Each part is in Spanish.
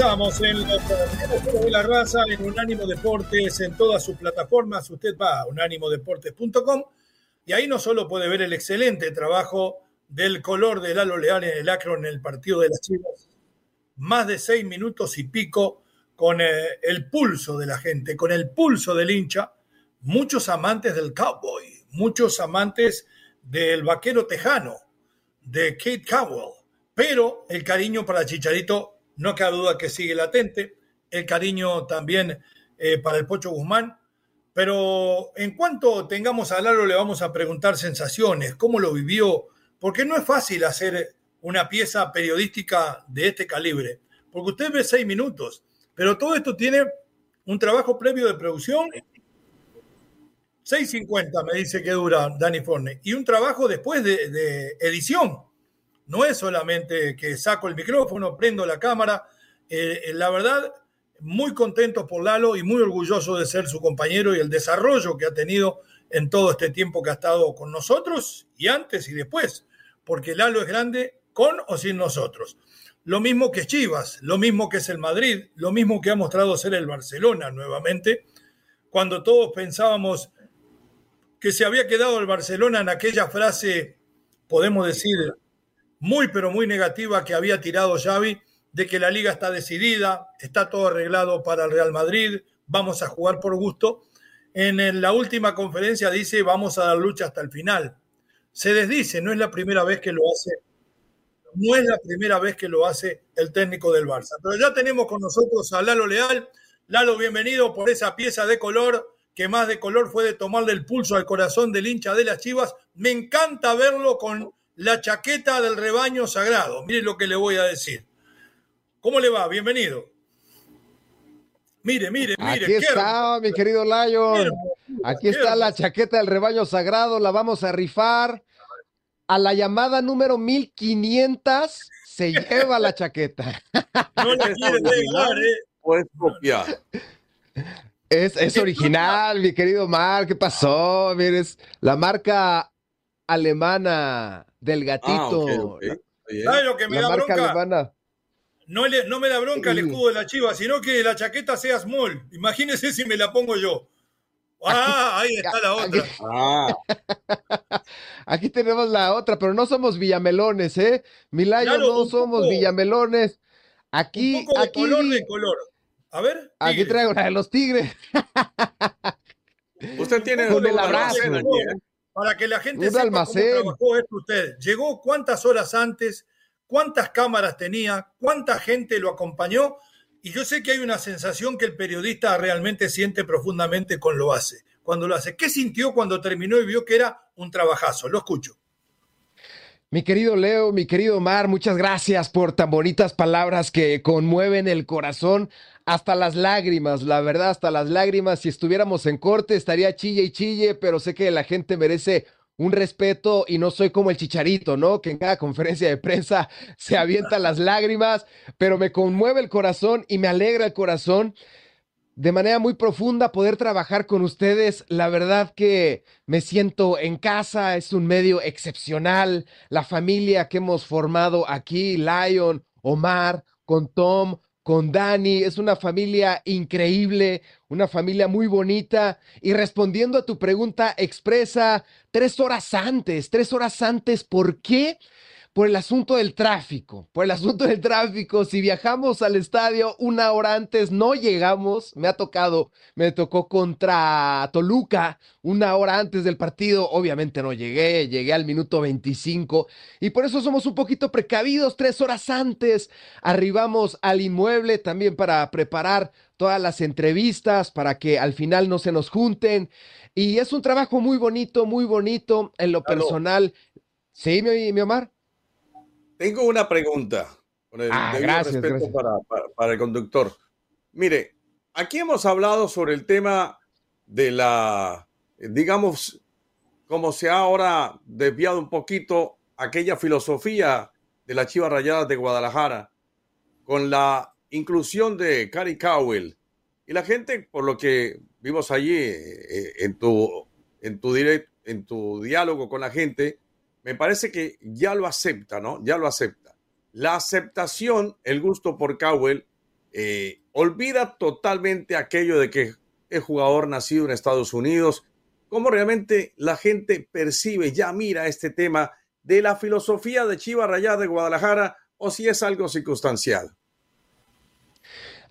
En los de la raza, en Unánimo Deportes, en todas sus plataformas. Usted va a unánimodeportes.com y ahí no solo puede ver el excelente trabajo del color de Lalo Leal en el Acro en el partido de las Chivas, más de seis minutos y pico con eh, el pulso de la gente, con el pulso del hincha, muchos amantes del cowboy, muchos amantes del vaquero tejano, de Kate Cowell, pero el cariño para Chicharito no cabe duda que sigue latente, el cariño también eh, para el Pocho Guzmán, pero en cuanto tengamos a Lalo le vamos a preguntar sensaciones, cómo lo vivió, porque no es fácil hacer una pieza periodística de este calibre, porque usted ve seis minutos, pero todo esto tiene un trabajo previo de producción. 6.50 me dice que dura Dani Forne. Y un trabajo después de, de edición. No es solamente que saco el micrófono, prendo la cámara. Eh, eh, la verdad, muy contento por Lalo y muy orgulloso de ser su compañero y el desarrollo que ha tenido en todo este tiempo que ha estado con nosotros y antes y después, porque Lalo es grande con o sin nosotros. Lo mismo que Chivas, lo mismo que es el Madrid, lo mismo que ha mostrado ser el Barcelona nuevamente, cuando todos pensábamos que se había quedado el Barcelona en aquella frase, podemos decir, muy pero muy negativa que había tirado Xavi de que la liga está decidida, está todo arreglado para el Real Madrid, vamos a jugar por gusto. En la última conferencia dice vamos a dar lucha hasta el final. Se desdice, no es la primera vez que lo hace, no es la primera vez que lo hace el técnico del Barça. Pero ya tenemos con nosotros a Lalo Leal. Lalo, bienvenido por esa pieza de color que más de color fue de tomarle el pulso al corazón del hincha de las Chivas. Me encanta verlo con la chaqueta del rebaño sagrado. Mire lo que le voy a decir. ¿Cómo le va? Bienvenido. Mire, mire, mire. Aquí está, mi querido Lion. Aquí está la chaqueta del rebaño sagrado. La vamos a rifar. A la llamada número 1500 se lleva la chaqueta. No la quiere dejar, ¿eh? Puedes copiar. Es, es original, mi querido Mar. ¿Qué pasó? Mire, es la marca alemana del ah, gatito. ¿Sabes lo que me da bronca? No, no, me da bronca el escudo de la chiva, sino que la chaqueta sea small. Imagínese si me la pongo yo. Ah, ahí está la otra. Ah. Aquí, tenemos la otra, pero no somos villamelones, ¿eh? Milayo, no somos villamelones. Aquí, un poco de aquí, color de color. A ver. Aquí traigo la de los tigres. Usted tiene un abrazo para que la gente sepa cómo trabajó esto usted. Llegó cuántas horas antes, cuántas cámaras tenía, cuánta gente lo acompañó. Y yo sé que hay una sensación que el periodista realmente siente profundamente con lo hace, cuando lo hace. ¿Qué sintió cuando terminó y vio que era un trabajazo? Lo escucho. Mi querido Leo, mi querido Mar, muchas gracias por tan bonitas palabras que conmueven el corazón hasta las lágrimas, la verdad, hasta las lágrimas. Si estuviéramos en corte estaría chille y chille, pero sé que la gente merece un respeto y no soy como el chicharito, ¿no? Que en cada conferencia de prensa se avienta las lágrimas, pero me conmueve el corazón y me alegra el corazón de manera muy profunda poder trabajar con ustedes. La verdad que me siento en casa, es un medio excepcional. La familia que hemos formado aquí, Lion, Omar, con Tom, con Dani, es una familia increíble, una familia muy bonita. Y respondiendo a tu pregunta expresa, tres horas antes, tres horas antes, ¿por qué? Por el asunto del tráfico, por el asunto del tráfico. Si viajamos al estadio una hora antes, no llegamos. Me ha tocado, me tocó contra Toluca una hora antes del partido. Obviamente no llegué, llegué al minuto 25 y por eso somos un poquito precavidos. Tres horas antes arribamos al inmueble también para preparar todas las entrevistas, para que al final no se nos junten. Y es un trabajo muy bonito, muy bonito en lo personal. Sí, mi, mi Omar. Tengo una pregunta. ah, gracias, respeto Para, el conductor. Mire, aquí hemos hablado sobre el tema de la, digamos, como se ha ahora desviado un poquito aquella filosofía de la Chiva Rayadas de Guadalajara con la inclusión de Cary Cowell. Y la gente, por lo que vimos allí eh, en, tu, en, tu en tu diálogo con la gente, me parece que ya lo acepta, ¿no? Ya lo acepta. La aceptación, el gusto por Cowell, eh, olvida totalmente aquello de que es jugador nacido en Estados Unidos, cómo realmente la gente percibe, ya mira este tema de la filosofía de Chivas Rayadas de Guadalajara o si es algo circunstancial.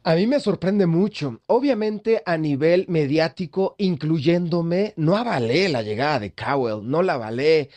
A mí me sorprende mucho. Obviamente a nivel mediático, incluyéndome, no avalé la llegada de Cowell, no la avalé.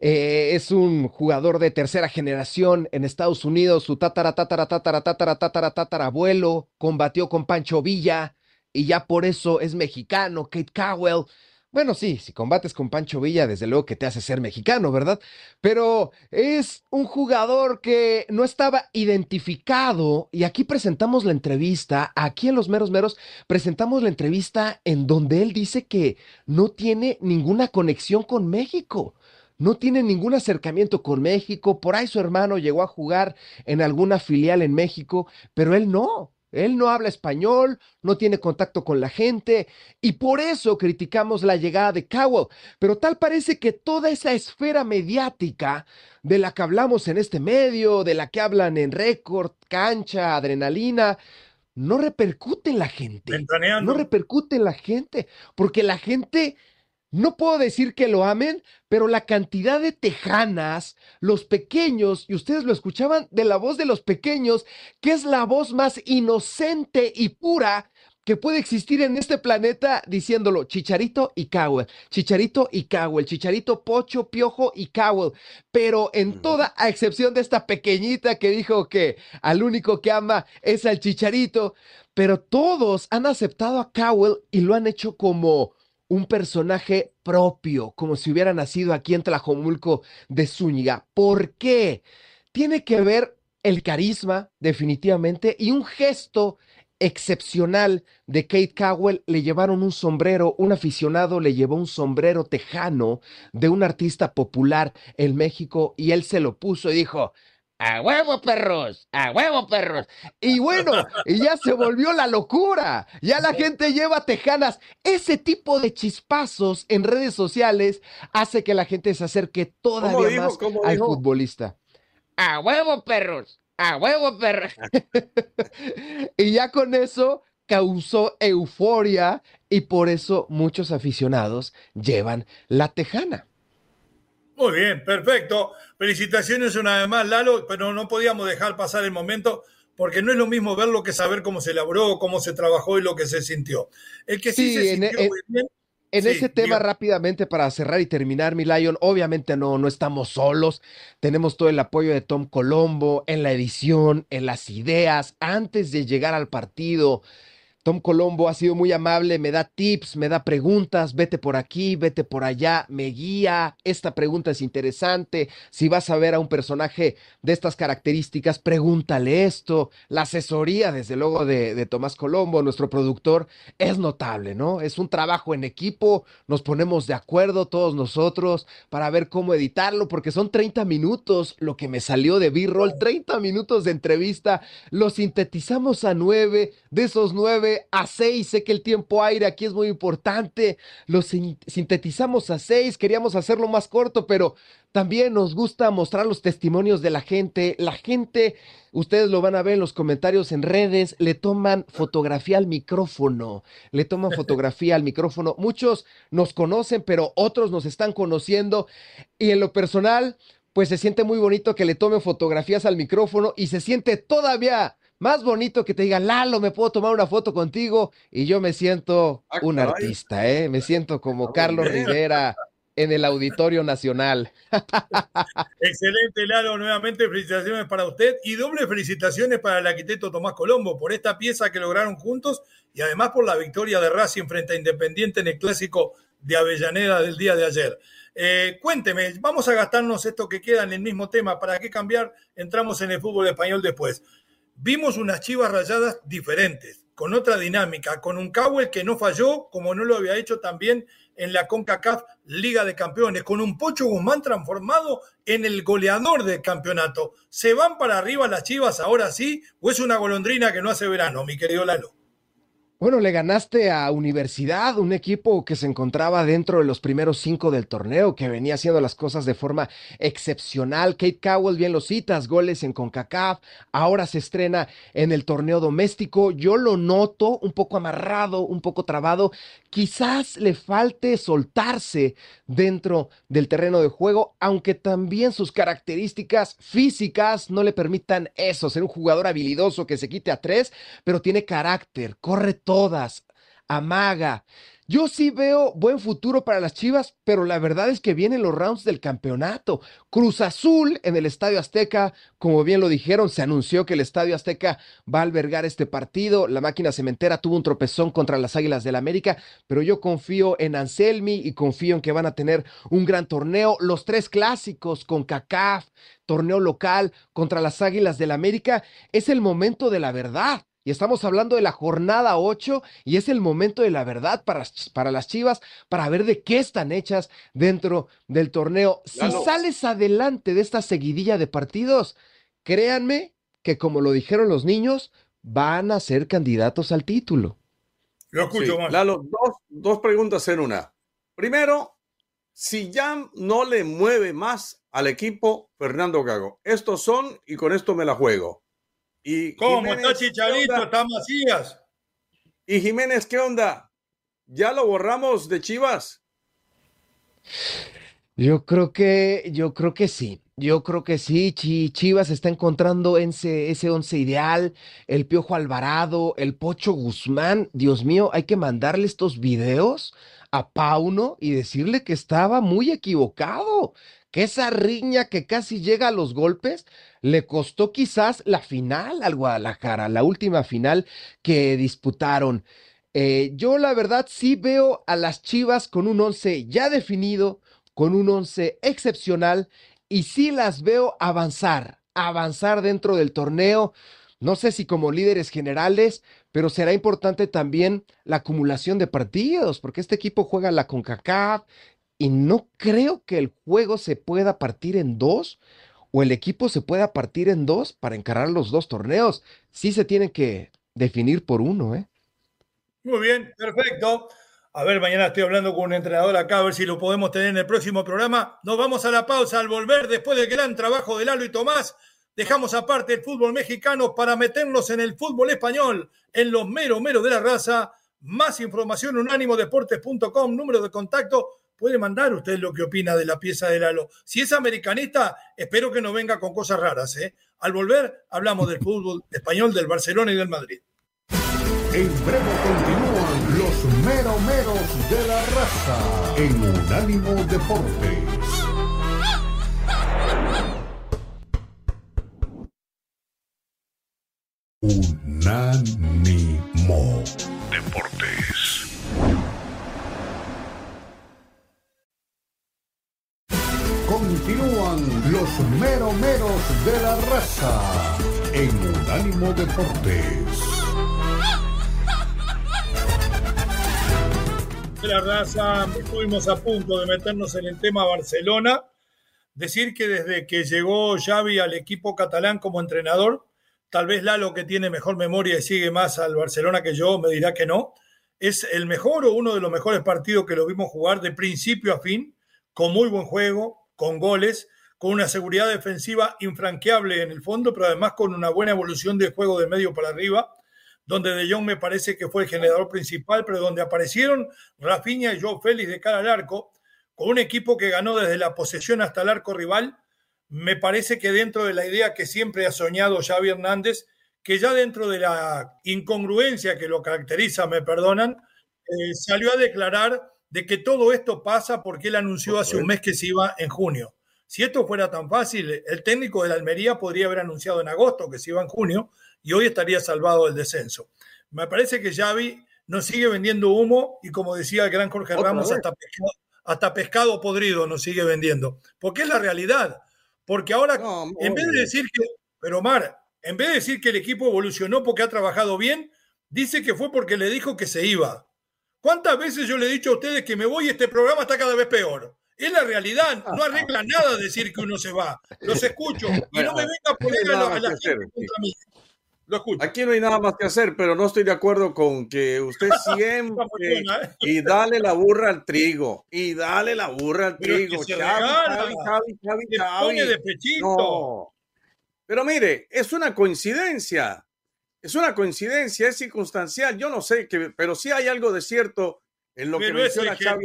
Eh, es un jugador de tercera generación en Estados Unidos. Su tatara, tatara, tatara, tatara, tatara, tatara abuelo combatió con Pancho Villa y ya por eso es mexicano. Kate Cowell bueno, sí, si combates con Pancho Villa, desde luego que te hace ser mexicano, ¿verdad? Pero es un jugador que no estaba identificado y aquí presentamos la entrevista, aquí en Los Meros Meros presentamos la entrevista en donde él dice que no tiene ninguna conexión con México. No tiene ningún acercamiento con México, por ahí su hermano llegó a jugar en alguna filial en México, pero él no. Él no habla español, no tiene contacto con la gente y por eso criticamos la llegada de Cowell. Pero tal parece que toda esa esfera mediática de la que hablamos en este medio, de la que hablan en récord, cancha, adrenalina, no repercute en la gente. No repercute en la gente, porque la gente no puedo decir que lo amen, pero la cantidad de tejanas, los pequeños, y ustedes lo escuchaban de la voz de los pequeños, que es la voz más inocente y pura que puede existir en este planeta, diciéndolo Chicharito y Cowell, Chicharito y Cowell, Chicharito, Pocho, Piojo y Cowell, pero en toda a excepción de esta pequeñita que dijo que al único que ama es al Chicharito, pero todos han aceptado a Cowell y lo han hecho como un personaje propio, como si hubiera nacido aquí en Tlajomulco de Zúñiga. ¿Por qué? Tiene que ver el carisma, definitivamente, y un gesto excepcional de Kate Cowell. Le llevaron un sombrero, un aficionado le llevó un sombrero tejano de un artista popular en México y él se lo puso y dijo, a huevo, perros, a huevo, perros. Y bueno, y ya se volvió la locura. Ya la gente lleva tejanas. Ese tipo de chispazos en redes sociales hace que la gente se acerque todavía más al futbolista. A huevo, perros, a huevo, perros. y ya con eso causó euforia y por eso muchos aficionados llevan la tejana. Muy bien, perfecto. Felicitaciones una vez más, Lalo, pero no podíamos dejar pasar el momento porque no es lo mismo verlo que saber cómo se elaboró, cómo se trabajó y lo que se sintió. El que sí, se sintió en, muy bien. En ese tema rápidamente para cerrar y terminar, mi Lion, obviamente no, no estamos solos, tenemos todo el apoyo de Tom Colombo en la edición, en las ideas, antes de llegar al partido, Tom Colombo ha sido muy amable, me da tips, me da preguntas, vete por aquí, vete por allá, me guía, esta pregunta es interesante, si vas a ver a un personaje de estas características, pregúntale esto, la asesoría desde luego de, Tomás Colombo, nuestro productor, es notable, ¿no? Es un trabajo en equipo, nos ponemos de acuerdo todos nosotros para ver cómo editarlo, porque son 30 minutos lo que me salió de B-Roll, 30 minutos de entrevista, lo sintetizamos a 9, de esos 9 a 6. Sé que el tiempo aire aquí es muy importante. Lo sintetizamos a 6. Queríamos hacerlo más corto, pero también nos gusta mostrar los testimonios de la gente. La gente, ustedes lo van a ver en los comentarios en redes, le toman fotografía al micrófono. Le toman fotografía al micrófono. Muchos nos conocen, pero otros nos están conociendo. Y en lo personal, pues se siente muy bonito que le tomen fotografías al micrófono y se siente todavía más bonito que te diga, Lalo, me puedo tomar una foto contigo y yo me siento ah, un artista, ¿eh? Me siento como Carlos Rivera en el Auditorio Nacional. Excelente, Lalo. Nuevamente felicitaciones para usted y doble felicitaciones para el arquitecto Tomás Colombo por esta pieza que lograron juntos y además por la victoria de Racing frente a Independiente en el clásico de Avellaneda del día de ayer. Eh, cuénteme, vamos a gastarnos esto que queda en el mismo tema. ¿Para qué cambiar? Entramos en el fútbol español después. Vimos unas chivas rayadas diferentes, con otra dinámica, con un Cowell que no falló, como no lo había hecho también en la CONCACAF Liga de Campeones, con un Pocho Guzmán transformado en el goleador del campeonato. ¿Se van para arriba las chivas ahora sí o es una golondrina que no hace verano, mi querido Lalo? Bueno, le ganaste a Universidad, un equipo que se encontraba dentro de los primeros cinco del torneo, que venía haciendo las cosas de forma excepcional. Kate Cowell, bien lo citas, goles en CONCACAF, ahora se estrena en el torneo doméstico. Yo lo noto un poco amarrado, un poco trabado. Quizás le falte soltarse dentro del terreno de juego, aunque también sus características físicas no le permitan eso, ser un jugador habilidoso que se quite a tres, pero tiene carácter, corre todas, amaga. Yo sí veo buen futuro para las Chivas, pero la verdad es que vienen los rounds del campeonato. Cruz Azul en el Estadio Azteca, como bien lo dijeron, se anunció que el Estadio Azteca va a albergar este partido. La máquina cementera tuvo un tropezón contra las Águilas del América, pero yo confío en Anselmi y confío en que van a tener un gran torneo. Los tres clásicos con CACAF, torneo local contra las Águilas del América, es el momento de la verdad y estamos hablando de la jornada 8 y es el momento de la verdad para, para las Chivas, para ver de qué están hechas dentro del torneo. Si sales adelante de esta seguidilla de partidos, créanme que como lo dijeron los niños, van a ser candidatos al título. Lo escucho más. Lalo, dos, dos preguntas en una. Primero, si ya no le mueve más al equipo Fernando Gago, estos son y con esto me la juego. Y ¿Cómo? está Chicharito, está Macías. ¿Y Jiménez qué onda? ¿Ya lo borramos de Chivas? Yo creo que, yo creo que sí. Yo creo que sí, Chivas está encontrando ese, ese once ideal, el Piojo Alvarado, el Pocho Guzmán. Dios mío, hay que mandarle estos videos a Pauno y decirle que estaba muy equivocado, que esa riña que casi llega a los golpes le costó quizás la final al Guadalajara, la última final que disputaron. Eh, yo la verdad sí veo a las Chivas con un once ya definido, con un once excepcional y sí las veo avanzar, avanzar dentro del torneo. No sé si como líderes generales, pero será importante también la acumulación de partidos, porque este equipo juega la CONCACAF y no creo que el juego se pueda partir en dos o el equipo se pueda partir en dos para encarar los dos torneos. Sí se tiene que definir por uno, ¿eh? Muy bien, perfecto. A ver, mañana estoy hablando con un entrenador acá, a ver si lo podemos tener en el próximo programa. Nos vamos a la pausa al volver después del gran trabajo de Lalo y Tomás. Dejamos aparte el fútbol mexicano para meternos en el fútbol español, en los mero mero de la raza. Más información, unánimodeportes.com, número de contacto puede mandar usted lo que opina de la pieza de Lalo. Si es americanista, espero que no venga con cosas raras. ¿eh? Al volver, hablamos del fútbol español, del Barcelona y del Madrid. En breve continúan los meromeros de la raza en Unánimo Deportes. Unánimo Deportes. Continúan los meromeros de la raza en Unánimo Deportes. De la raza, estuvimos a punto de meternos en el tema Barcelona. Decir que desde que llegó Xavi al equipo catalán como entrenador, tal vez Lalo que tiene mejor memoria y sigue más al Barcelona que yo, me dirá que no. Es el mejor o uno de los mejores partidos que lo vimos jugar de principio a fin, con muy buen juego, con goles, con una seguridad defensiva infranqueable en el fondo, pero además con una buena evolución de juego de medio para arriba, donde De Jong me parece que fue el generador principal, pero donde aparecieron Rafinha y Joe Félix de cara al arco, con un equipo que ganó desde la posesión hasta el arco rival, me parece que dentro de la idea que siempre ha soñado Xavi Hernández, que ya dentro de la incongruencia que lo caracteriza, me perdonan, eh, salió a declarar de que todo esto pasa porque él anunció hace un mes que se iba en junio. Si esto fuera tan fácil, el técnico de la Almería podría haber anunciado en agosto que se iba en junio y hoy estaría salvado del descenso. Me parece que Xavi nos sigue vendiendo humo y como decía el gran Jorge Ramos, hasta pescado, hasta pescado, podrido nos sigue vendiendo. Porque es la realidad. Porque ahora, en vez de decir que, pero Mar, en vez de decir que el equipo evolucionó porque ha trabajado bien, dice que fue porque le dijo que se iba. ¿Cuántas veces yo le he dicho a ustedes que me voy y este programa está cada vez peor? Es la realidad, no arregla nada decir que uno se va. Los escucho y no me venga a poner a la, gente contra mí. Aquí no hay nada más que hacer, pero no estoy de acuerdo con que usted siempre ¿eh? y dale la burra al trigo y dale la burra al trigo. Pero mire, es una coincidencia. Es una coincidencia, es circunstancial. Yo no sé, que, pero sí hay algo de cierto en lo que menciona Xavi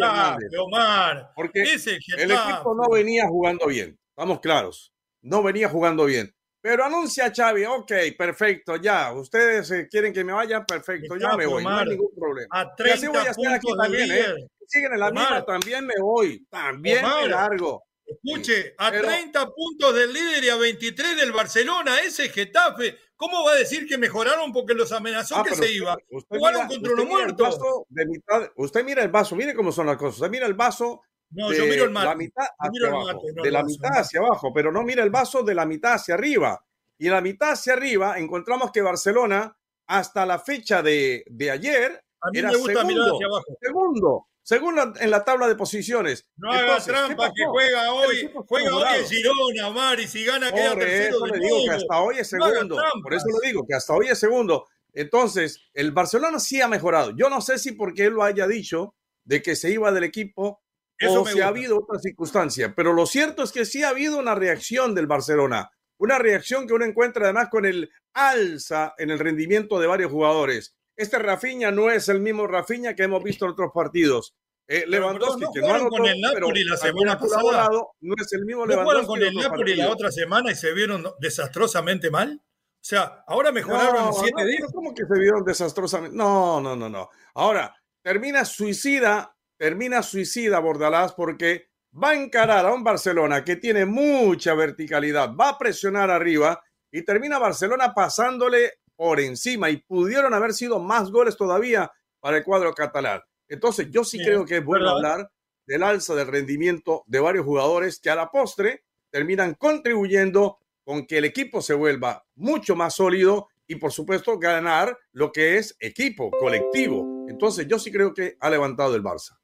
Omar, Porque el equipo no venía jugando bien. Vamos claros. No venía jugando bien. Pero anuncia Xavi, ok, perfecto, ya. Ustedes eh, quieren que me vaya, perfecto, ya me voy, no hay ningún problema. A 30 y así voy a estar aquí también, ¿eh? Siguen en la misma, también me voy, también me largo. Escuche, a 30 puntos del líder y a 23 del Barcelona, ese Getafe, ¿cómo va a decir que mejoraron porque los amenazó ah, que se iba? Jugaron contra uno muerto. usted mira el vaso, mire cómo son las cosas. Usted mira el vaso no, yo miro el La mitad de la mitad hacia abajo, pero no mira el vaso de la mitad hacia arriba. Y en la mitad hacia arriba encontramos que Barcelona, hasta la fecha de, de ayer, era segundo, segundo, segundo en la tabla de posiciones. No haga trampa que juega hoy, juega hoy en Girona, Omar, y si gana queda tercero. Por eso le digo que hasta hoy es segundo. por eso lo digo, que hasta hoy es segundo. Entonces, el Barcelona sí ha mejorado. Yo no sé si porque él lo haya dicho de que se iba del equipo eso o si ha habido otra circunstancia. Pero lo cierto es que sí ha habido una reacción del Barcelona. Una reacción que uno encuentra además con el alza en el rendimiento de varios jugadores. Este Rafinha no es el mismo Rafinha que hemos visto en otros partidos. Eh, Lewandowski, que no con el Napoli la semana pasada. no es el mismo ¿No Lewandowski. con el Napoli la otra semana y se vieron desastrosamente mal? O sea, ahora mejoraron siete días. ¿Cómo que se vieron desastrosamente? No, no, no, no. Ahora, termina suicida termina suicida Bordalás porque va a encarar a un Barcelona que tiene mucha verticalidad, va a presionar arriba y termina Barcelona pasándole por encima y pudieron haber sido más goles todavía para el cuadro catalán. Entonces yo sí creo que es bueno hablar del alza del rendimiento de varios jugadores que a la postre terminan contribuyendo con que el equipo se vuelva mucho más sólido y por supuesto ganar lo que es equipo, colectivo. Entonces yo sí creo que ha levantado el Barça.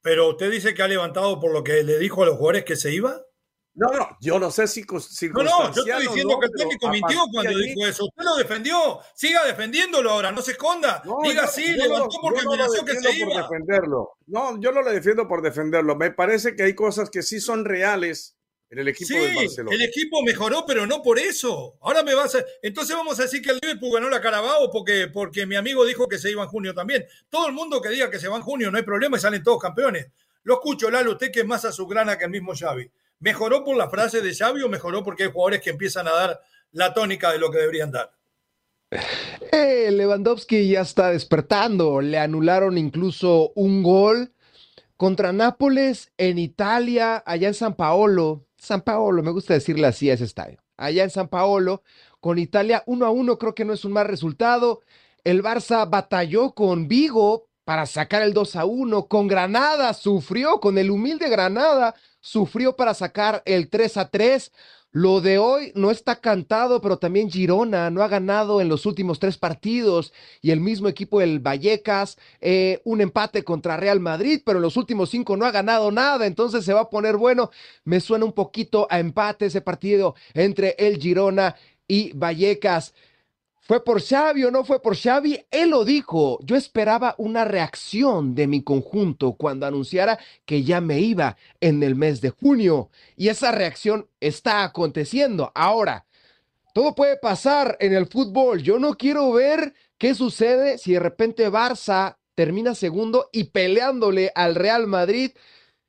Pero usted dice que ha levantado por lo que le dijo a los jugadores que se iba. No, no, yo no sé si. No, no, yo estoy diciendo que el técnico mintió cuando dijo eso. Usted lo defendió, siga defendiéndolo ahora, no se esconda. Diga sí, levantó porque amenazó que se iba. defenderlo. No, yo no lo defiendo por defenderlo. Me parece que hay cosas que sí son reales en el equipo de Barcelona. El equipo mejoró, pero no por eso. Ahora me vas a. Entonces vamos a decir que el Liverpool ganó la Carabao porque, porque mi amigo dijo que se iba en junio también. Todo el mundo que diga que se va en junio, no hay problema y salen todos campeones. Lo escucho, Lalo, usted que es más azulgrana que el mismo Xavi. ¿Mejoró por la frase de Xavi o mejoró porque hay jugadores que empiezan a dar la tónica de lo que deberían dar? Eh, Lewandowski ya está despertando. Le anularon incluso un gol contra Nápoles en Italia, allá en San Paolo. San Paolo, me gusta decirle así a ese estadio. Allá en San Paolo, con Italia 1 a 1, creo que no es un mal resultado. El Barça batalló con Vigo para sacar el 2 a 1. Con Granada sufrió, con el humilde Granada sufrió para sacar el 3 a 3. Lo de hoy no está cantado, pero también Girona no ha ganado en los últimos tres partidos y el mismo equipo del Vallecas, eh, un empate contra Real Madrid, pero en los últimos cinco no ha ganado nada, entonces se va a poner bueno. Me suena un poquito a empate ese partido entre el Girona y Vallecas. ¿Fue por Xavi o no fue por Xavi? Él lo dijo. Yo esperaba una reacción de mi conjunto cuando anunciara que ya me iba en el mes de junio. Y esa reacción está aconteciendo. Ahora, todo puede pasar en el fútbol. Yo no quiero ver qué sucede si de repente Barça termina segundo y peleándole al Real Madrid.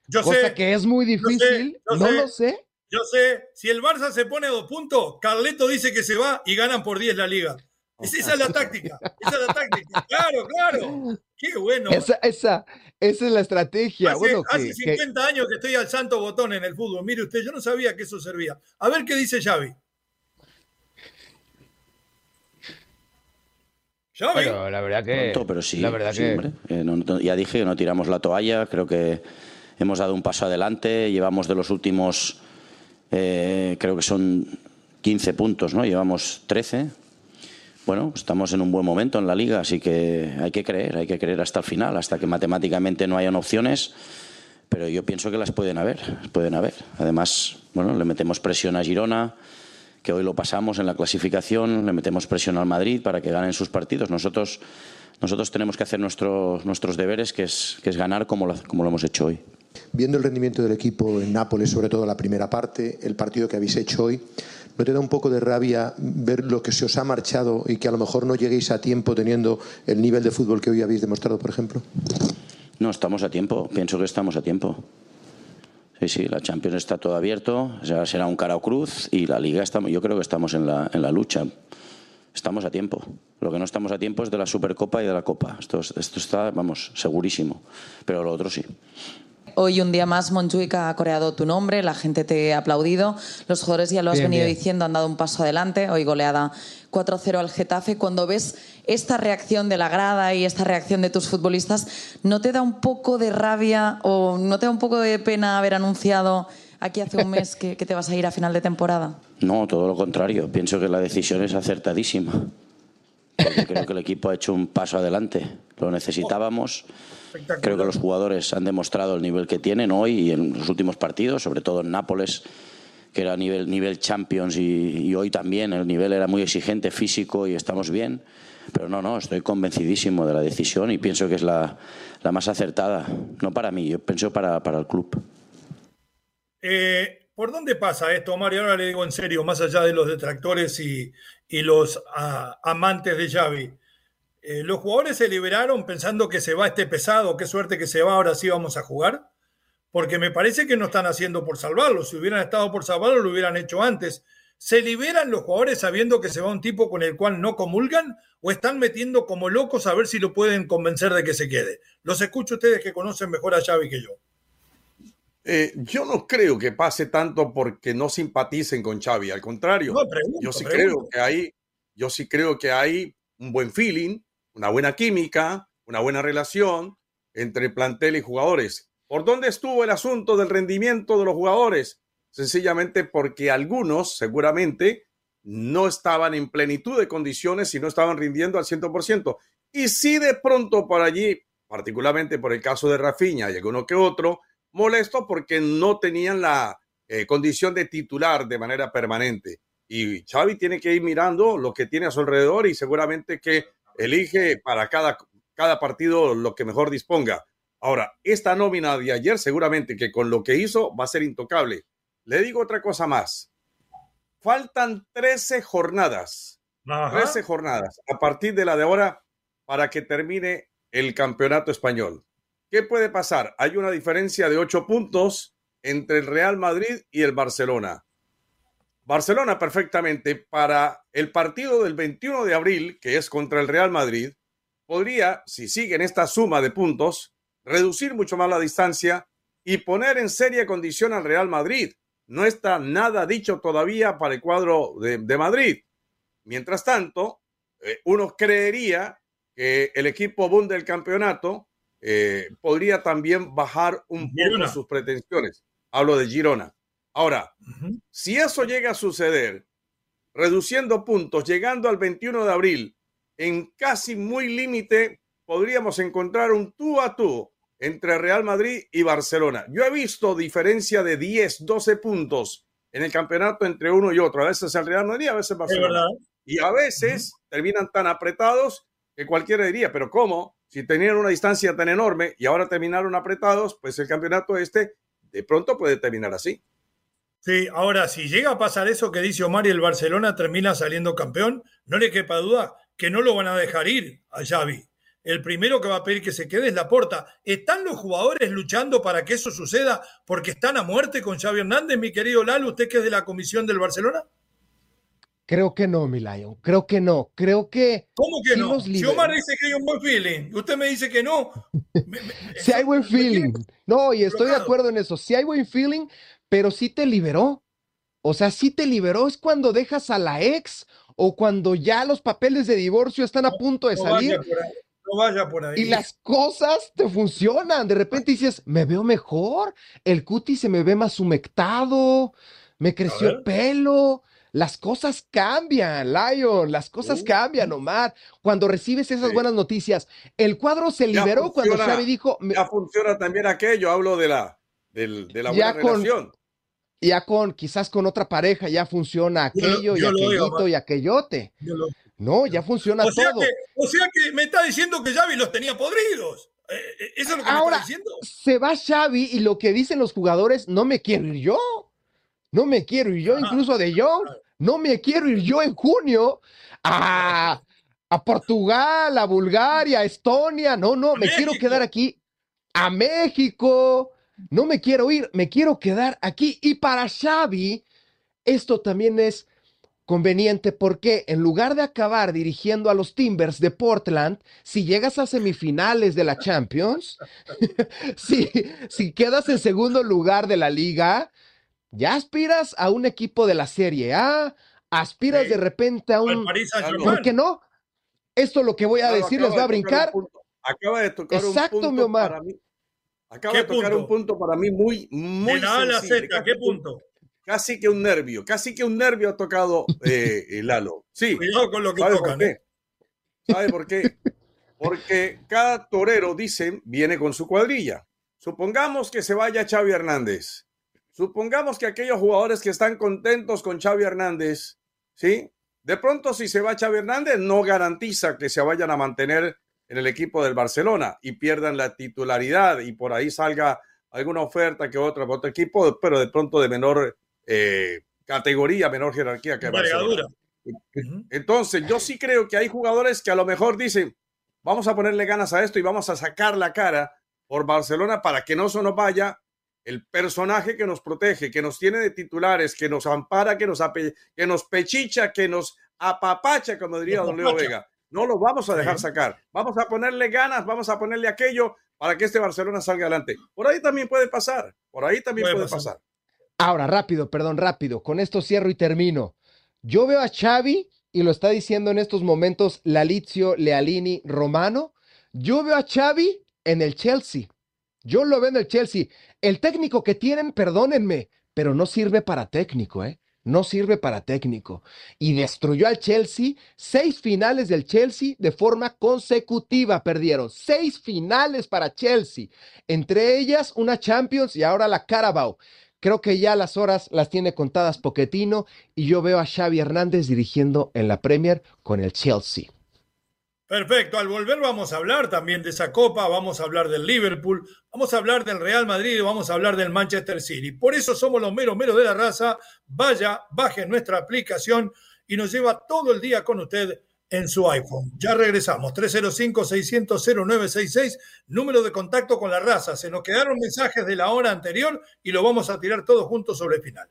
Yo cosa que es muy difícil. no lo sé. Yo sé, si el Barça se pone a dos puntos, Carleto dice que se va y ganan por 10 la liga. Esa es la táctica, esa es la táctica. Claro, claro. Qué bueno. Esa, esa, esa es la estrategia. Hace, bueno, hace 50 años que estoy al santo botón en el fútbol. Mire usted, yo no sabía que eso servía. A ver qué dice Xavi. Xavi. la verdad que. pero sí, la verdad que... Eh, ya dije que no tiramos la toalla. Creo que hemos dado un paso adelante. Llevamos de los últimos. Eh, creo que son 15 puntos, ¿no? Llevamos 13. Bueno, estamos en un buen momento en la liga, así que hay que creer, hay que creer hasta el final, hasta que matemáticamente no hayan opciones, pero yo pienso que las pueden haber, pueden haber. Además, bueno, le metemos presión a Girona, que hoy lo pasamos en la clasificación, le metemos presión al Madrid para que ganen sus partidos. Nosotros, nosotros tenemos que hacer nuestros nuestros deberes, que es, que es ganar como lo, como lo hemos hecho hoy. Viendo el rendimiento del equipo en Nápoles, sobre todo la primera parte, el partido que habéis hecho hoy, ¿no te da un poco de rabia ver lo que se os ha marchado y que a lo mejor no lleguéis a tiempo teniendo el nivel de fútbol que hoy habéis demostrado, por ejemplo? No, estamos a tiempo. Pienso que estamos a tiempo. Sí, sí, la Champions está todo abierto, será un cara o cruz y la Liga estamos, yo creo que estamos en la, en la lucha. Estamos a tiempo. Lo que no estamos a tiempo es de la Supercopa y de la Copa. Esto, esto está, vamos, segurísimo. Pero lo otro sí. Hoy un día más Montjuic ha coreado tu nombre, la gente te ha aplaudido, los jugadores ya lo has venido diciendo, han dado un paso adelante, hoy goleada 4-0 al Getafe. Cuando ves esta reacción de la grada y esta reacción de tus futbolistas, ¿no te da un poco de rabia o no te da un poco de pena haber anunciado aquí hace un mes que, que te vas a ir a final de temporada? No, todo lo contrario. Pienso que la decisión es acertadísima. Porque creo que el equipo ha hecho un paso adelante. Lo necesitábamos. Creo que los jugadores han demostrado el nivel que tienen hoy y en los últimos partidos, sobre todo en Nápoles, que era nivel, nivel Champions y, hoy también el nivel era muy exigente, físico y estamos bien. Pero no, no, estoy convencidísimo de la decisión y pienso que es la, la más acertada. No para mí, yo pienso para, para el club. Eh, ¿Por dónde pasa esto, Mario? Ahora le digo en serio, más allá de los detractores y, y los ah, amantes de Xavi. Eh, ¿Los jugadores se liberaron pensando que se va este pesado? Qué suerte que se va, ahora sí vamos a jugar. Porque me parece que no están haciendo por salvarlo. Si hubieran estado por salvarlo, lo hubieran hecho antes. ¿Se liberan los jugadores sabiendo que se va un tipo con el cual no comulgan? ¿O están metiendo como locos a ver si lo pueden convencer de que se quede? Los escucho ustedes que conocen mejor a Xavi que yo. Eh, yo no creo que pase tanto porque no simpaticen con Xavi. Al contrario, yo sí creo que hay, yo sí creo que hay un buen feeling una buena química, una buena relación entre plantel y jugadores. ¿Por dónde estuvo el asunto del rendimiento de los jugadores? Sencillamente porque algunos seguramente no estaban en plenitud de condiciones y no estaban rindiendo al 100%. Y si de pronto por allí, particularmente por el caso de Rafinha y uno que otro, molesto porque no tenían la eh, condición de titular de manera permanente. Y Xavi tiene que ir mirando lo que tiene a su alrededor y seguramente que elige para cada, cada partido lo que mejor disponga. Ahora, esta nómina de ayer seguramente que con lo que hizo va a ser intocable. Le digo otra cosa más. Faltan 13 jornadas. 13 jornadas a partir de la de ahora para que termine el campeonato español. ¿Qué puede pasar? Hay una diferencia de 8 puntos entre el Real Madrid y el Barcelona. Barcelona perfectamente para el partido del 21 de abril, que es contra el Real Madrid, podría, si siguen esta suma de puntos, reducir mucho más la distancia y poner en seria condición al Real Madrid. No está nada dicho todavía para el cuadro de, Madrid. Mientras tanto, eh, uno creería que el equipo boom del campeonato eh, podría también bajar un poco sus pretensiones. Hablo de Girona. Ahora, si eso llega a suceder, reduciendo puntos, llegando al 21 de abril, en casi muy límite, podríamos encontrar un tú a tú entre Real Madrid y Barcelona. Yo he visto diferencia de 10, 12 puntos en el campeonato entre uno y otro. A veces el Real Madrid, a veces Barcelona. Y a veces terminan tan apretados que cualquiera diría, pero ¿cómo? Si tenían una distancia tan enorme y ahora terminaron apretados, pues el campeonato este de pronto puede terminar así. Sí, ahora, si llega a pasar eso que dice Omar y el Barcelona termina saliendo campeón, no le quepa duda que no lo van a dejar ir a Xavi. El primero que va a pedir que se quede es la porta. ¿Están los jugadores luchando para que eso suceda porque están a muerte con Xavi Hernández, mi querido Lalo, usted que es de la comisión del Barcelona? Creo que no, Milayo. Creo que no. Creo que. ¿Cómo que no? Si Omar dice que hay un buen feeling, usted me dice que no. si hay buen feeling. No, y estoy de acuerdo en eso. Si hay buen feeling, pero sí te liberó. O sea, sí te liberó. Es cuando dejas a la ex o cuando ya los papeles de divorcio están a punto de salir. no vaya por ahí. Y las cosas te funcionan. De repente dices, me veo mejor. El cutis se me ve más humectado. Me creció el pelo. las cosas cambian, Lion, las cosas cambian, Omar. Cuando recibes esas buenas noticias, el cuadro se liberó cuando Xavi dijo. Ya funciona también aquello, hablo de la, de, la buena relación. Ya con, quizás con otra pareja, ya funciona aquello y aquellito y aquellote. No, ya funciona o sea todo. Que, o sea que me está diciendo que Xavi los tenía podridos. Eh, eh, ¿Eso es lo que Ahora, me está diciendo? Se va Xavi y lo que dicen los jugadores, no me quiero ir yo. No me quiero ir yo, incluso de Young. No me quiero ir yo en junio a, a Portugal, a Bulgaria, a Estonia. No, no, me quiero quedar aquí. A México. No me quiero ir, me quiero quedar aquí. Y para Xavi, esto también es conveniente porque en lugar de acabar dirigiendo a los Timbers de Portland, si llegas a semifinales de la Champions, si, si quedas en segundo lugar de la liga, ya aspiras a un equipo de la Serie A, aspiras de repente a un... ¿Por qué no? Esto lo que voy a decir les va a brincar. Acaba de tocar Exacto, un punto para mí. Acaba de tocar un punto para mí muy, muy sensible. ¿qué punto? Casi que un nervio, casi que un nervio ha tocado eh, Lalo. Sí. Cuidado con lo que ¿Sabe por qué? ¿Sabe por qué? Porque cada torero, dicen, viene con su cuadrilla. Supongamos que se vaya Xavi Hernández Supongamos que aquellos jugadores que están contentos con Xavi Hernández, ¿sí? De pronto si se va Xavi Hernández no garantiza que se vayan a mantener en el equipo del Barcelona y pierdan la titularidad y por ahí salga alguna oferta que otra otro equipo, pero de pronto de menor eh, categoría, menor jerarquía que el Barcelona. Entonces, yo sí creo que hay jugadores que a lo mejor dicen, vamos a ponerle ganas a esto y vamos a sacar la cara por Barcelona para que no se nos vaya el personaje que nos protege, que nos tiene de titulares, que nos ampara, que nos, que nos pechicha, que nos apapacha, como diría don Leo Vega. No lo vamos a dejar sacar. Vamos a ponerle ganas, vamos a ponerle aquello para que este Barcelona salga adelante. Por ahí también puede pasar. Por ahí también puede, pasar. Ahora, rápido, perdón, rápido. Con esto cierro y termino. Yo veo a Xavi, y lo está diciendo en estos momentos Lalizio, Lealini, Romano. Yo veo a Xavi en el Chelsea. Yo lo veo en el Chelsea. El técnico que tienen, perdónenme, pero no sirve para técnico, ¿eh? No sirve para técnico. Y destruyó al Chelsea. Seis finales del Chelsea de forma consecutiva perdieron. Seis finales para Chelsea. Entre ellas una Champions y ahora la Carabao. Creo que ya las horas las tiene contadas Poquetino y yo veo a Xavi Hernández dirigiendo en la Premier con el Chelsea. Perfecto, al volver vamos a hablar también de esa copa, vamos a hablar del Liverpool, vamos a hablar del Real Madrid vamos a hablar del Manchester City. Por eso somos los meros meros de la raza. Vaya, baje nuestra aplicación y nos lleva todo el día con usted en su iPhone. Ya regresamos, 305-600-0966, número de contacto con la raza. Se nos quedaron mensajes de la hora anterior y lo vamos a tirar todos juntos sobre el final.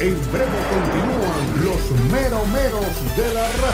En breve continúan los meromeros de la raza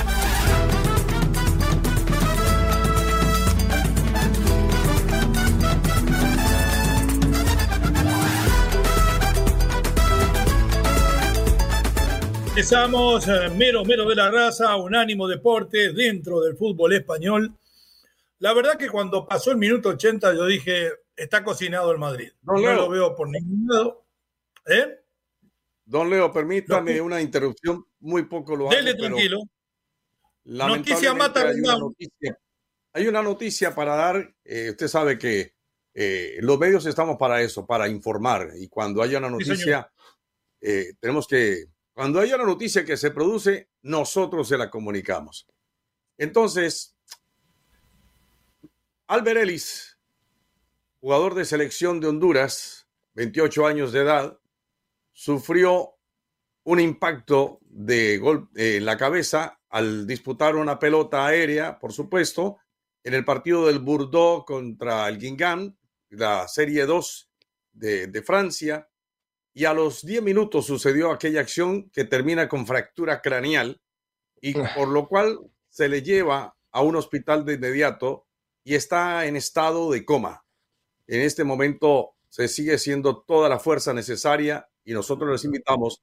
Empezamos, eh, mero, mero de la raza, unánimo deporte dentro del fútbol español. La verdad que cuando pasó el minuto 80 yo dije, está cocinado el Madrid. no lo veo por ningún lado. ¿Eh? Don Leo, permítame una interrupción muy poco lo Dele tranquilo. Noticia mata hay una noticia, hay una noticia para dar. Eh, usted sabe que eh, los medios estamos para eso, para informar. Y cuando haya una noticia, tenemos que cuando hay una noticia que se produce, nosotros se la comunicamos. Entonces, Albert Ellis, jugador de selección de Honduras, 28 años de edad, sufrió un impacto de gol en la cabeza al disputar una pelota aérea, por supuesto, en el partido del Bordeaux contra el Guingamp, la Serie 2 de, de Francia y a los 10 minutos sucedió aquella acción que termina con fractura craneal y por lo cual se le lleva a un hospital de inmediato y está en estado de coma. en este momento se sigue siendo toda la fuerza necesaria y nosotros les invitamos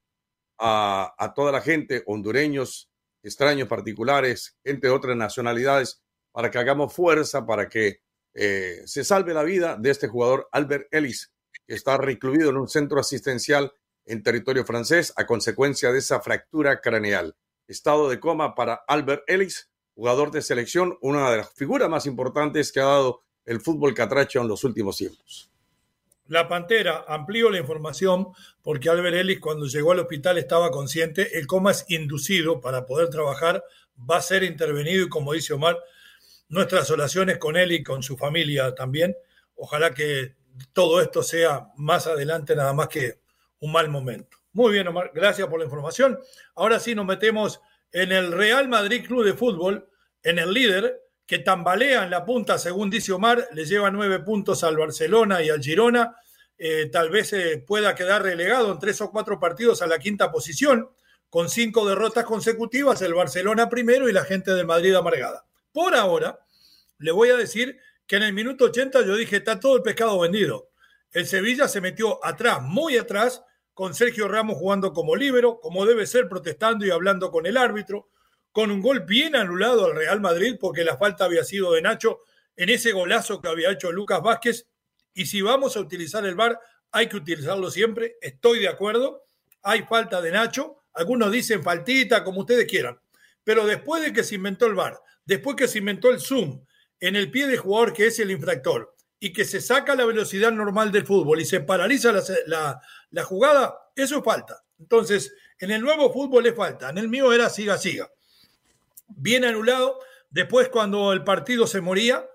a, a toda la gente, hondureños, extraños particulares, gente de otras nacionalidades, para que hagamos fuerza para que eh, se salve la vida de este jugador Albert Ellis, está recluido en un centro asistencial en territorio francés a consecuencia de esa fractura craneal. Estado de coma para Albert Ellis, jugador de selección, una de las figuras más importantes que ha dado el fútbol catracho en los últimos tiempos. La Pantera amplió la información porque Albert Ellis cuando llegó al hospital estaba consciente, el coma es inducido para poder trabajar, va a ser intervenido y como dice Omar, nuestras oraciones con él y con su familia también. Ojalá que todo esto sea más adelante nada más que un mal momento. Muy bien, Omar, gracias por la información. Ahora sí nos metemos en el Real Madrid Club de Fútbol, en el líder, que tambalea en la punta, según dice Omar, le lleva nueve puntos al Barcelona y al Girona. Eh, tal vez eh, pueda quedar relegado en tres o cuatro partidos a la quinta posición, con cinco derrotas consecutivas, el Barcelona primero y la gente de Madrid amargada. Por ahora, le voy a decir que en el minuto 80 yo dije, está todo el pescado vendido. El Sevilla se metió atrás, muy atrás, con Sergio Ramos jugando como líbero, como debe ser, protestando y hablando con el árbitro con un gol bien anulado al Real Madrid porque la falta había sido de Nacho en ese golazo que había hecho Lucas Vázquez. Y si vamos a utilizar el VAR, hay que utilizarlo siempre. Estoy de acuerdo. Hay falta de Nacho. Algunos dicen faltita, como ustedes quieran. Pero después de que se inventó el VAR, después que se inventó el Zoom en el pie del jugador que es el infractor y que se saca la velocidad normal del fútbol y se paraliza la, la jugada, eso es falta. Entonces, en el nuevo fútbol es falta. En el mío era siga, siga bien anulado. Después, cuando el partido se moría,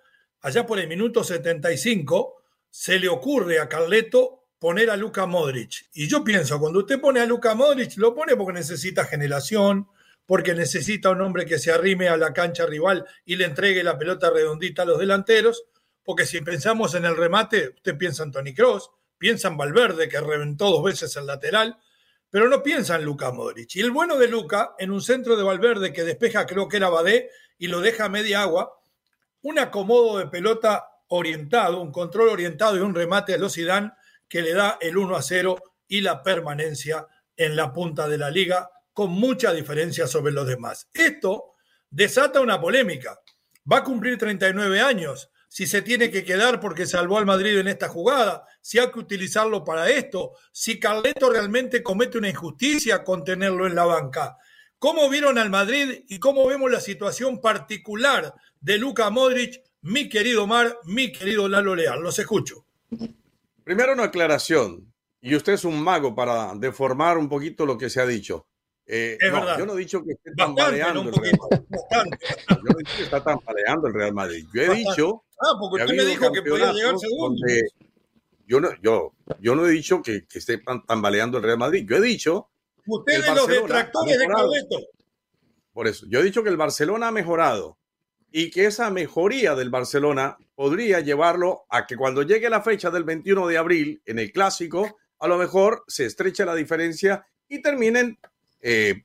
allá por el minuto 75, se le ocurre a Carleto poner a Luca Modric. Y yo pienso, cuando usted pone a Luca Modric, lo pone porque necesita generación, porque necesita un hombre que se arrime a la cancha rival y le entregue la pelota redondita a los delanteros, porque si pensamos en el remate, usted piensa en Tony Cross, piensa en Valverde, que reventó dos veces el lateral, pero no piensa en Luca Modric. Y el bueno de Luca, en un centro de Valverde que despeja, creo que era Badé, y lo deja a media agua, un acomodo de pelota orientado, un control orientado y un remate a los que le da el 1 a 0 y la permanencia en la punta de la liga con mucha diferencia sobre los demás. Esto desata una polémica. Va a cumplir 39 años si se tiene que quedar porque salvó al Madrid en esta jugada, si hay que utilizarlo para esto, si Carleto realmente comete una injusticia con tenerlo en la banca. ¿Cómo vieron al Madrid y cómo vemos la situación particular de Luca Modric, mi querido Mar, mi querido Lalo Leal? Los escucho. Primero una aclaración, y usted es un mago para deformar un poquito lo que se ha dicho. Eh, yo no he dicho que esté tambaleando el Real Madrid. Yo no he dicho que está tambaleando el Real Madrid. Yo he dicho. Ah, porque usted me dijo que podía llegar segundo. Yo no, yo, yo no he dicho que, que esté tambaleando el Real Madrid. Yo he dicho. Ustedes los detractores de Carleto. Por eso, yo he dicho que el Barcelona ha mejorado y que esa mejoría del Barcelona podría llevarlo a que cuando llegue la fecha del 21 de abril en el clásico, a lo mejor se estrecha la diferencia y terminen eh,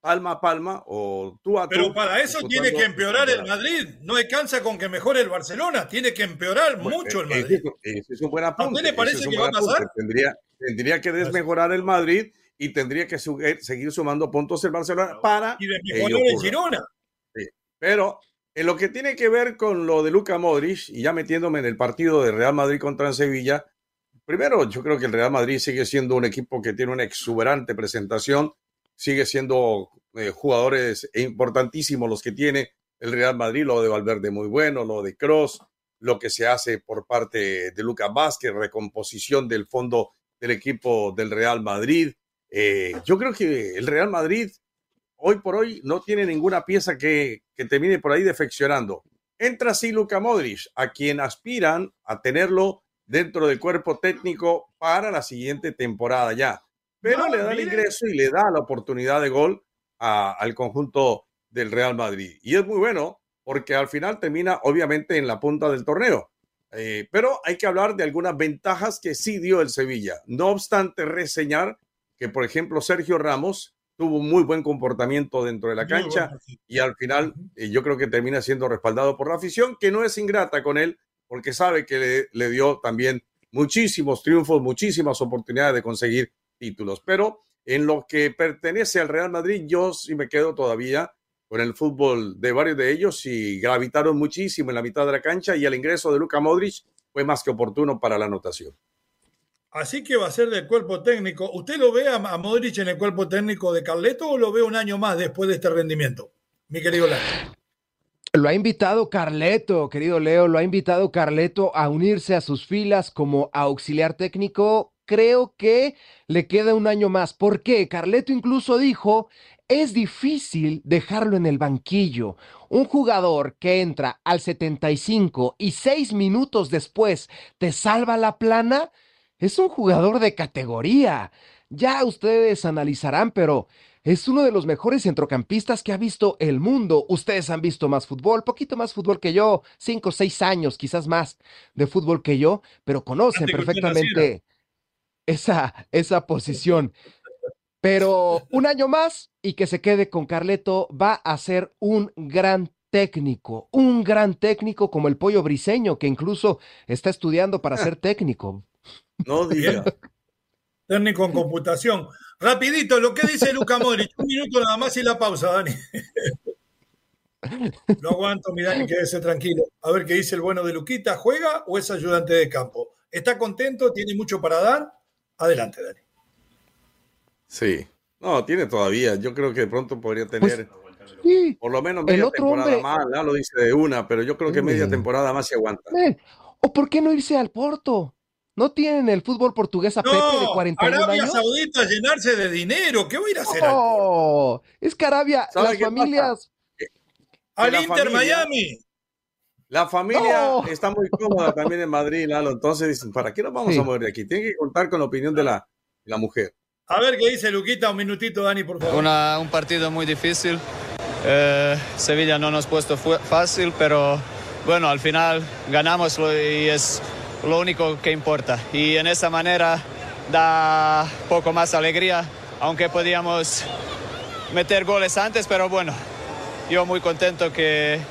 palma a palma o tú a tú. Pero para eso tiene que empeorar el Madrid. No alcanza con que mejore el Barcelona. Tiene que empeorar mucho el Madrid. Ese es un buen apunte. ¿A le parece que va a pasar? Tendría, tendría que desmejorar el Madrid y tendría que seguir sumando puntos el Barcelona para. Y mejorar el Girona. Pero en lo que tiene que ver con lo de Luca Modric, y ya metiéndome en el partido de Real Madrid contra Sevilla, primero yo creo que el Real Madrid sigue siendo un equipo que tiene una exuberante presentación sigue siendo eh, jugadores importantísimos los que tiene el Real Madrid, lo de Valverde muy bueno, lo de Cross, lo que se hace por parte de Lucas Vázquez, recomposición del fondo del equipo del Real Madrid. Eh, yo creo que el Real Madrid hoy por hoy no tiene ninguna pieza que, que termine por ahí defeccionando. Entra así Luka Modric, a quien aspiran a tenerlo dentro del cuerpo técnico para la siguiente temporada ya pero le da el ingreso y le da la oportunidad de gol al conjunto del Real Madrid. Y es muy bueno porque al final termina obviamente en la punta del torneo. Eh, pero hay que hablar de algunas ventajas que sí dio el Sevilla. No obstante, reseñar que, por ejemplo, Sergio Ramos tuvo un muy buen comportamiento dentro de la cancha y al final eh, yo creo que termina siendo respaldado por la afición, que no es ingrata con él porque sabe que le, dio también muchísimos triunfos, muchísimas oportunidades de conseguir títulos. Pero en lo que pertenece al Real Madrid, yo sí me quedo todavía con el fútbol de varios de ellos y gravitaron muchísimo en la mitad de la cancha y el ingreso de Luka Modric fue más que oportuno para la anotación. Así que va a ser del cuerpo técnico. ¿Usted lo ve a Modric en el cuerpo técnico de Carleto o lo ve un año más después de este rendimiento? Mi querido Leo. Lo ha invitado Carleto, querido Leo, lo ha invitado Carleto a unirse a sus filas como auxiliar técnico. Creo que le queda un año más. ¿Por qué? Carleto incluso dijo, es difícil dejarlo en el banquillo. Un jugador que entra al 75 y seis minutos después te salva la plana es un jugador de categoría. Ya ustedes analizarán, pero es uno de los mejores centrocampistas que ha visto el mundo. Ustedes han visto más fútbol, poquito más fútbol que yo, cinco o seis años, quizás más de fútbol que yo, pero conocen perfectamente esa, esa posición. Pero un año más y que se quede con Carleto va a ser un gran técnico, un gran técnico como el pollo briseño, que incluso está estudiando para ser técnico. No diga. Técnico en computación. Rapidito, lo que dice Luca Modric. Un minuto nada más y la pausa, Dani. Lo aguanto, mi Dani, quédese tranquilo. A ver qué dice el bueno de Luquita. ¿Juega o es ayudante de campo? ¿Está contento? ¿Tiene mucho para dar? Adelante, Dani. Sí. No, tiene todavía. Yo creo que de pronto podría pues, tener por lo menos media temporada más. Ya lo dice de una, pero yo creo que media temporada más se aguanta. ¿O por qué no irse al Porto? ¿No tienen el fútbol portugués a Pepe de 41 Arabia años? Saudita llenarse de dinero. ¿Qué voy a ir a hacer? No, es que Arabia, las familias. Al Inter Miami. La familia está muy cómoda también en Madrid, Lalo. Entonces dicen, ¿para qué nos vamos a mover de aquí? Tienen que contar con la opinión de la, la mujer. A ver qué dice Luquita. Un minutito, Dani, por favor. un partido muy difícil. Eh, Sevilla no nos ha puesto fácil, pero bueno, al final ganamos y es lo único que importa. Y en esa manera da poco más alegría, aunque podíamos meter goles antes, pero bueno, yo muy contento que,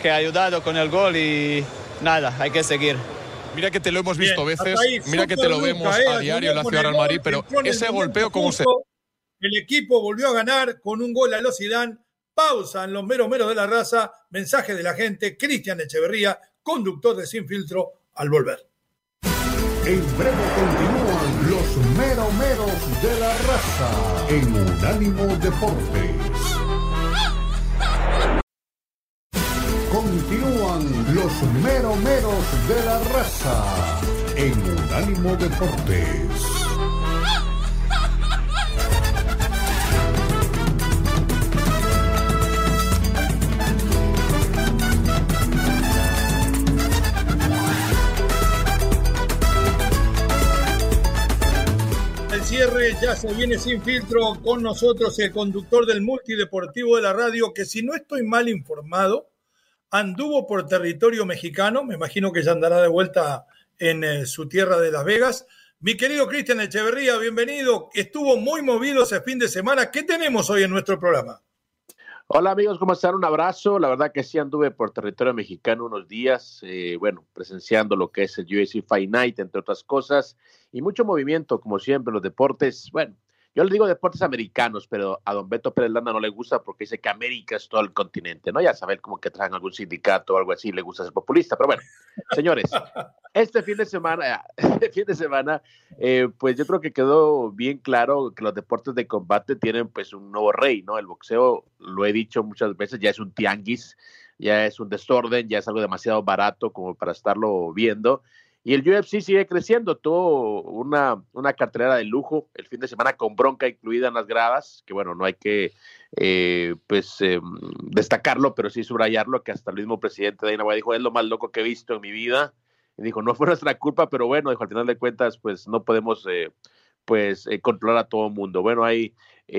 que ha ayudado con el gol y nada, hay que seguir. Mira que te lo hemos visto veces, mira que te lo vemos a eh, diario en la Ciudad Real Madrid, pero ese golpeo, ¿cómo se...? El equipo volvió a ganar con un gol a los Zidane. Pausa en los meros meros de la raza. Mensaje de la gente. Cristian Echeverría, conductor de Sin Filtro, al volver. En breve continúan los meromeros de la raza en Unánimo Deportes. Continúan los meromeros de la raza en Unánimo Deportes. cierre, ya se viene sin filtro con nosotros el conductor del multideportivo de la radio, que si no estoy mal informado, anduvo por territorio mexicano, me imagino que ya andará de vuelta en eh, su tierra de Las Vegas. Mi querido Cristian Echeverría, bienvenido. Estuvo muy movido ese fin de semana. ¿Qué tenemos hoy en nuestro programa? Hola amigos, ¿cómo están? Un abrazo. La verdad que sí anduve por territorio mexicano unos días, eh, bueno, presenciando lo que es el UFC Fight Night, entre otras cosas y mucho movimiento, como siempre, los deportes. Bueno, yo le digo deportes americanos, pero a don Beto Pérez Landa no le gusta porque dice que América es todo el continente, ¿no? Ya saber como que traen algún sindicato o algo así, le gusta ser populista. Pero bueno, señores, este fin de semana, este fin de semana, eh, pues yo creo que quedó bien claro que los deportes de combate tienen pues un nuevo rey, ¿no? El boxeo, lo he dicho muchas veces, ya es un tianguis, ya es un desorden, ya es algo demasiado barato como para estarlo viendo. Y el UFC sigue creciendo, tuvo una, una cartelera de lujo el fin de semana con bronca incluida en las gradas, que bueno, no hay que eh, pues em, destacarlo, pero sí subrayarlo, que hasta el mismo presidente de White dijo, es lo más loco que he visto en mi vida. Y dijo, no fue nuestra culpa, pero bueno, dijo, al final de cuentas, pues no podemos eh, pues eh, controlar a todo el mundo. Bueno, hay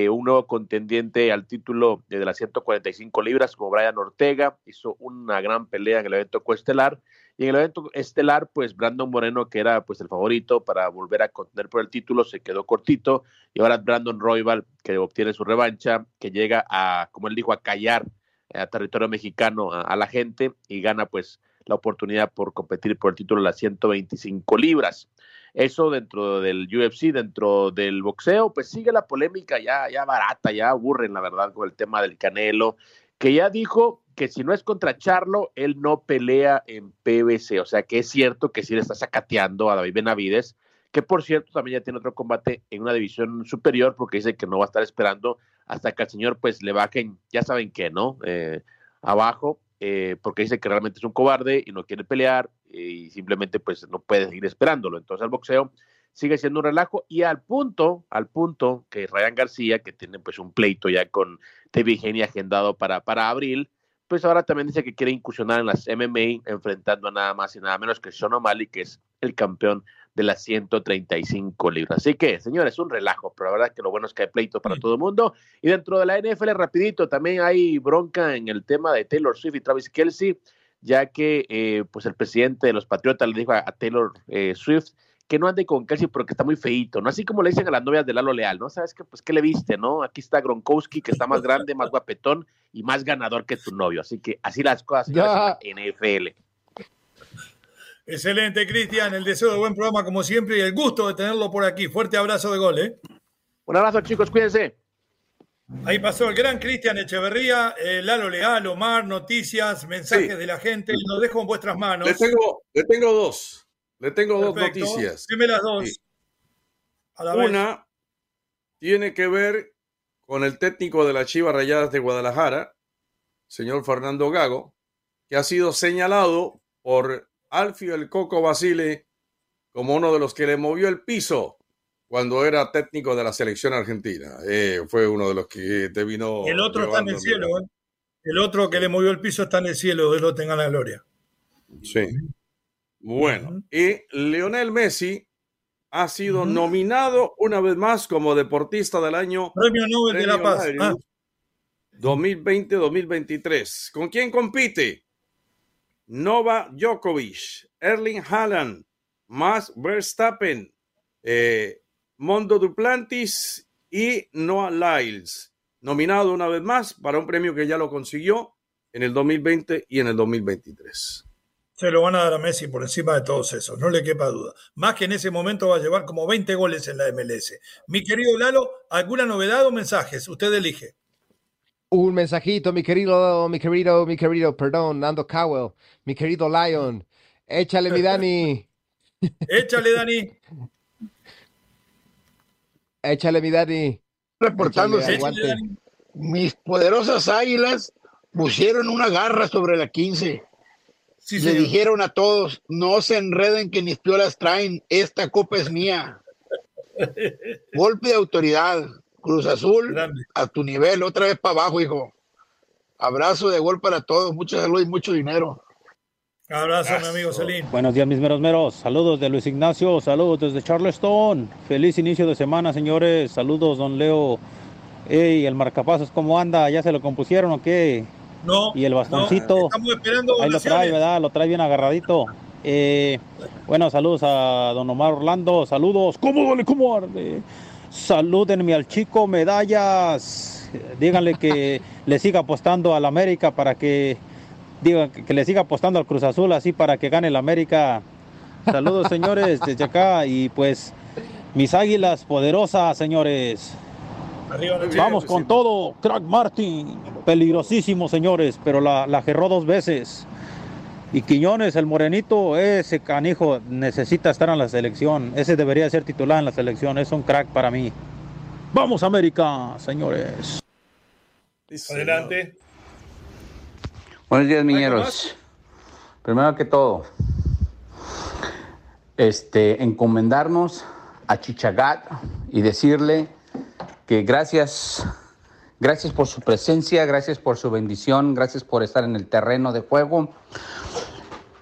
un nuevo contendiente al título de las 145 libras, como Brian Ortega, hizo una gran pelea en el evento coestelar y en el evento estelar, pues Brandon Moreno, que era pues el favorito para volver a contener por el título, se quedó cortito. Y ahora Brandon Royval, que obtiene su revancha, que llega a, como él dijo, a callar a territorio mexicano a, la gente y gana pues la oportunidad por competir por el título de las 125 libras. Eso dentro del UFC, dentro del boxeo, pues sigue la polémica ya, ya barata, ya aburren la verdad con el tema del Canelo, que ya dijo que si no es contra Charlo, él no pelea en PBC. O sea que es cierto que sí le está sacateando a David Benavides, que por cierto también ya tiene otro combate en una división superior porque dice que no va a estar esperando hasta que al señor pues le bajen, ya saben qué, ¿no? Eh, abajo, eh, porque dice que realmente es un cobarde y no quiere pelear y simplemente pues no puede seguir esperándolo. Entonces el boxeo sigue siendo un relajo y al punto, al punto que Ryan García, que tiene pues un pleito ya con TV Geni agendado para, para abril, pues ahora también dice que quiere incursionar en las MMA enfrentando a nada más y nada menos que Sean O'Malley, que es el campeón de las 135 libras. Así que, señores, un relajo, pero la verdad que lo bueno es que hay pleito para todo el mundo. Y dentro de la NFL, rapidito, también hay bronca en el tema de Taylor Swift y Travis Kelsey, ya que eh, pues el presidente de los Patriotas le dijo a, Taylor eh, Swift que no ande con Kelsey porque está muy feito, ¿no? Así como le dicen a las novias de Lalo Leal, ¿no? ¿Sabes qué? Pues, ¿qué le viste, no? Aquí está Gronkowski, que está más grande, más guapetón y más ganador que tu novio. Así que así las cosas en la NFL. Excelente, Cristian. El deseo de buen programa, como siempre, y el gusto de tenerlo por aquí. Fuerte abrazo de gol, ¿eh? Un abrazo, chicos. Cuídense. Ahí pasó el gran Cristian Echeverría, eh, Lalo Leal, Omar, noticias, mensajes de la gente. Lo dejo en vuestras manos. Le tengo, le tengo dos. Le tengo dos noticias. Dime las dos. Una tiene que ver con el técnico de las Chivas Rayadas de Guadalajara, señor Fernando Gago, que ha sido señalado por Alfio el Coco Basile como uno de los que le movió el piso cuando era técnico de la selección argentina. Eh, fue uno de los que te vino. El otro está en el cielo, ¿eh? El otro que le movió el piso está en el cielo, Dios lo tenga la gloria. Sí. Bueno, y Lionel Messi ha sido nominado una vez más como deportista del año. Premio Nobel de la Paz. 2020-2023. Ah. ¿Con quién compite? Nova Djokovic, Erling Haaland, Max Verstappen, eh, Mondo Duplantis y Noah Lyles. Nominado una vez más para un premio que ya lo consiguió en el 2020 y en el 2023 se lo van a dar a Messi por encima de todos esos, no le quepa duda. Más que en ese momento va a llevar como 20 goles en la MLS. Mi querido Lalo, ¿alguna novedad o mensajes? Usted elige. Un mensajito, mi querido, mi querido, mi querido, perdón, Nando Cowell, mi querido Lion. Échale, mi Dani. Échale, Dani. Échale, mi Dani. Reportándose. Mis poderosas águilas pusieron una garra sobre la 15 le dijeron a todos, no se enreden que mis piolas traen, esta copa es mía. Golpe de autoridad, Cruz Azul, a tu nivel, otra vez para abajo, hijo. Abrazo de gol para todos, mucha salud y mucho dinero. Abrazo, mi amigo Celín. Buenos días, mis meros meros. Saludos de Luis Ignacio, saludos desde Charleston. Feliz inicio de semana, señores. Saludos, don Leo. Ey, el marcapasos, ¿cómo anda? ¿Ya se lo compusieron o qué? No. Y el bastoncito. estamos esperando ahí lo trae, ¿verdad? Lo trae bien agarradito. Eh, bueno, saludos a don Omar Orlando. Saludos. ¿Cómo duele? ¿Cómo arde? Salúdenme al chico medallas. Díganle que le siga apostando al América para que digan que le siga apostando al Cruz Azul así para que gane el América. Saludos, señores, desde acá y pues mis águilas poderosas, señores. Vamos con todo, Crack Martin. Peligrosísimo, señores, pero la, la gerró dos veces. Y Quiñones, el morenito, ese canijo necesita estar en la selección. Ese debería ser titular en la selección. Es un crack para mí. Vamos, América, señores. Adelante. Buenos días, miñeros. Primero que todo, este, encomendarnos a Chichagat y decirle que gracias, gracias por su presencia, gracias por su bendición, gracias por estar en el terreno de juego.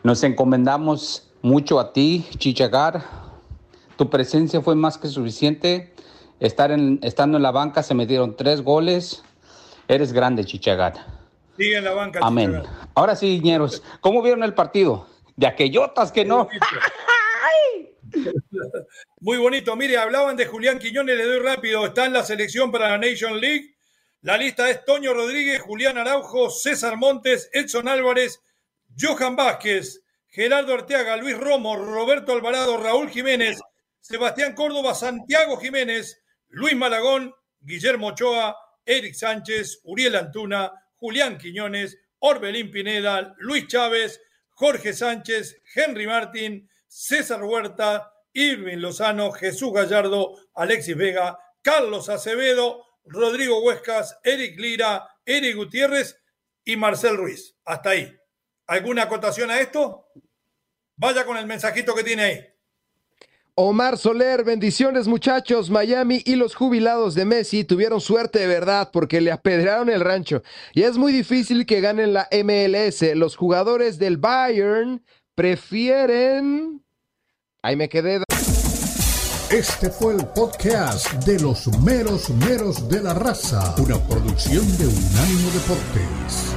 Nos encomendamos mucho a ti, Chichagar. Tu presencia fue más que suficiente. Estar en, estando en la banca se me dieron tres goles. Eres grande, Chichagar. Sigue en la banca. Amén. Ahora sí, ñeros, ¿cómo vieron el partido? De aquellotas que no. Muy bonito. Mire, hablaban de Julián Quiñones, le doy rápido. Está en la selección para la Nation League. La lista es Toño Rodríguez, Julián Araujo, César Montes, Edson Álvarez, Johan Vázquez, Gerardo Arteaga, Luis Romo, Roberto Alvarado, Raúl Jiménez, Sebastián Córdoba, Santiago Jiménez, Luis Malagón, Guillermo Ochoa, Eric Sánchez, Uriel Antuna, Julián Quiñones, Orbelín Pineda, Luis Chávez, Jorge Sánchez, Henry Martín, César Huerta, Irving Lozano, Jesús Gallardo, Alexis Vega, Carlos Acevedo, Rodrigo Huescas, Eric Lira, Eric Gutiérrez y Marcel Ruiz. Hasta ahí. ¿Alguna acotación a esto? Vaya con el mensajito que tiene ahí. Omar Soler, bendiciones muchachos. Miami y los jubilados de Messi tuvieron suerte de verdad porque le apedrearon el rancho. Y es muy difícil que ganen la MLS. Los jugadores del Bayern prefieren... Ahí me quedé. Este fue el podcast de los meros meros de la raza, una producción de Unánimo Deportes.